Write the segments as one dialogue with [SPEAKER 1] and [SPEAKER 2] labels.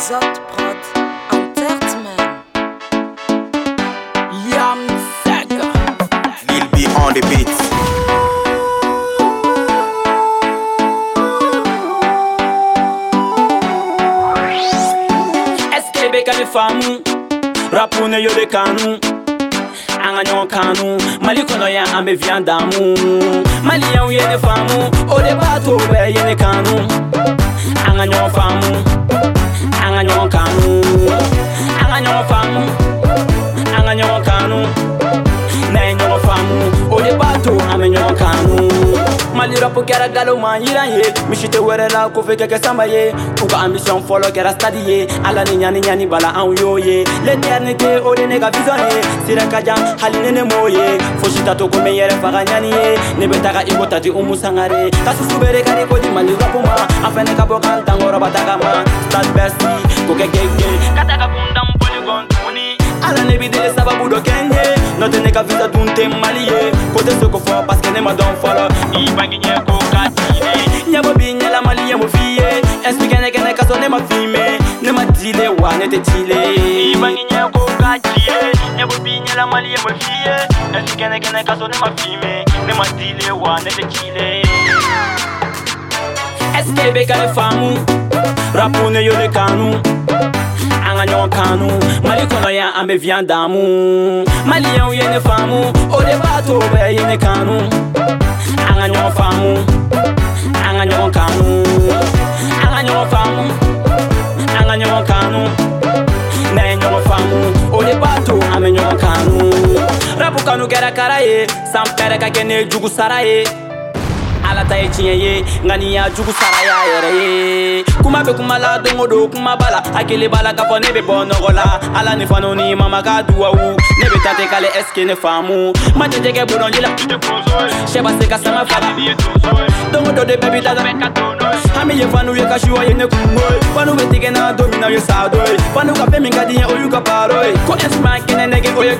[SPEAKER 1] Zot Prod Entertainment.
[SPEAKER 2] Yam Sega.
[SPEAKER 3] Lil B on the beat.
[SPEAKER 2] SKB ka ni faamu rapu ne yo de kanu an ka ɲɔgɔn kanu mali kɔnɔ yan an bɛ viyan damu maliyɛnw ye ne faamu o de b'a to bɛɛ ye ne kanu kanu. N'a ye ɲɔgɔn faamu o de b'a to an bɛ ɲɔgɔn kanu. Mali rapu kɛra galo ma yiran ye misi tɛ wɛrɛ la kofe kɛ kɛ samba ye. U ka ambition fɔlɔ kɛra stadi ye ala ni ɲani ɲani bala anw y'o ye. L'éternité o de ne ka vision ye. Sira ka jan hali ne ne m'o ye fosi ta to ko me yɛrɛ faga ɲani ye. Ne bɛ taga i ko tati umu sangare. Ka susu bere kari ko di mali rapu ma an fɛnɛ ka bɔ kan tankɔrɔba taga ma. Stade bercy ko kɛ gege. Ka taga kundam n ye n'o tɛ ne ka visa dun tɛ mali ye ko tɛ se ko fɔ paske ne ma dɔn fɔlɔ i bangi ɲɛ ko ka dile ɲɛbɔ bi ɲɛla mali ye mo f'i ye explique ne kɛnɛ ka sɔrɔ ne ma filme ne ma dile wa ne tɛ cile i bangi ɲɛ ko ka dile ɲɛbɔ bi ɲɛla mali ye mo f'i ye explique ne kɛnɛ ka sɔrɔ ne ma filme ne ma dile wa ne tɛ cile SKB ka ne faamu rapu ne yo de kanu an ka ɲɔgɔn kanu mali kɔnɔ na amevya damu mali yao yene famu ode bato be yene kanu. Anga nyo famu anga nyo kanu. Anga nyo famu anga nyo kanu. Na nyo famu ode bato ame nyo kanu. Rabu kanu gera karaye sam pere ka kene jugu saraye. Ala ta ye tiɲɛ ye nka nin y'a jugu sara y'a yɛrɛ ye kuma bɛ kuma la don o don kuma b'a la hakili b'a la k'a fɔ ne bɛ bɔ nɔgɔ la ala ni fanu ni mama ka duwawu ne bɛ taa ten k'ale ɛsike ne faamu ma jɛjɛ kɛ bolonji la sɛ b'a se ka sama fara don o don de bɛɛ bi taa hami ye fanu ye ka suwa ye ne kungo fanu bɛ tigɛ don min na ye saado ye fanu ka fɛn min ka ka ko instrument kɛnɛ o ye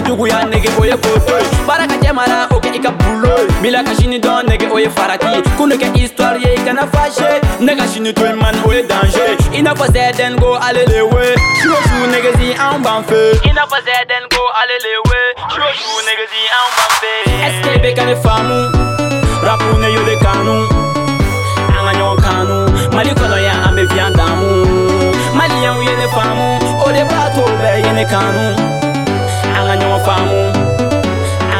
[SPEAKER 2] juguya o ye foto ye baara ka i ka bulo ye bila ka sini dɔn nɛgɛ o ye farati. Kun kɛ histoire ye i kana fâché. Ne ka sini to man o ye danger. I n'a fɔ zɛdɛn ko ale le we. Su o su nɛgɛsi anw b'an fɛ i n'a fɔ zɛdɛn ko ale le we. Su o su nɛgɛsi anw b'an fɛ est ce que i bɛ ka ne faamu rapu ne yo de kanu an ka ɲɔgɔn kanu mali kɔnɔ yan an bɛ viyan damu maliyɛnw ye ne faamu o de b'a to bɛɛ ye ne kanu an ka ɲɔgɔn faamu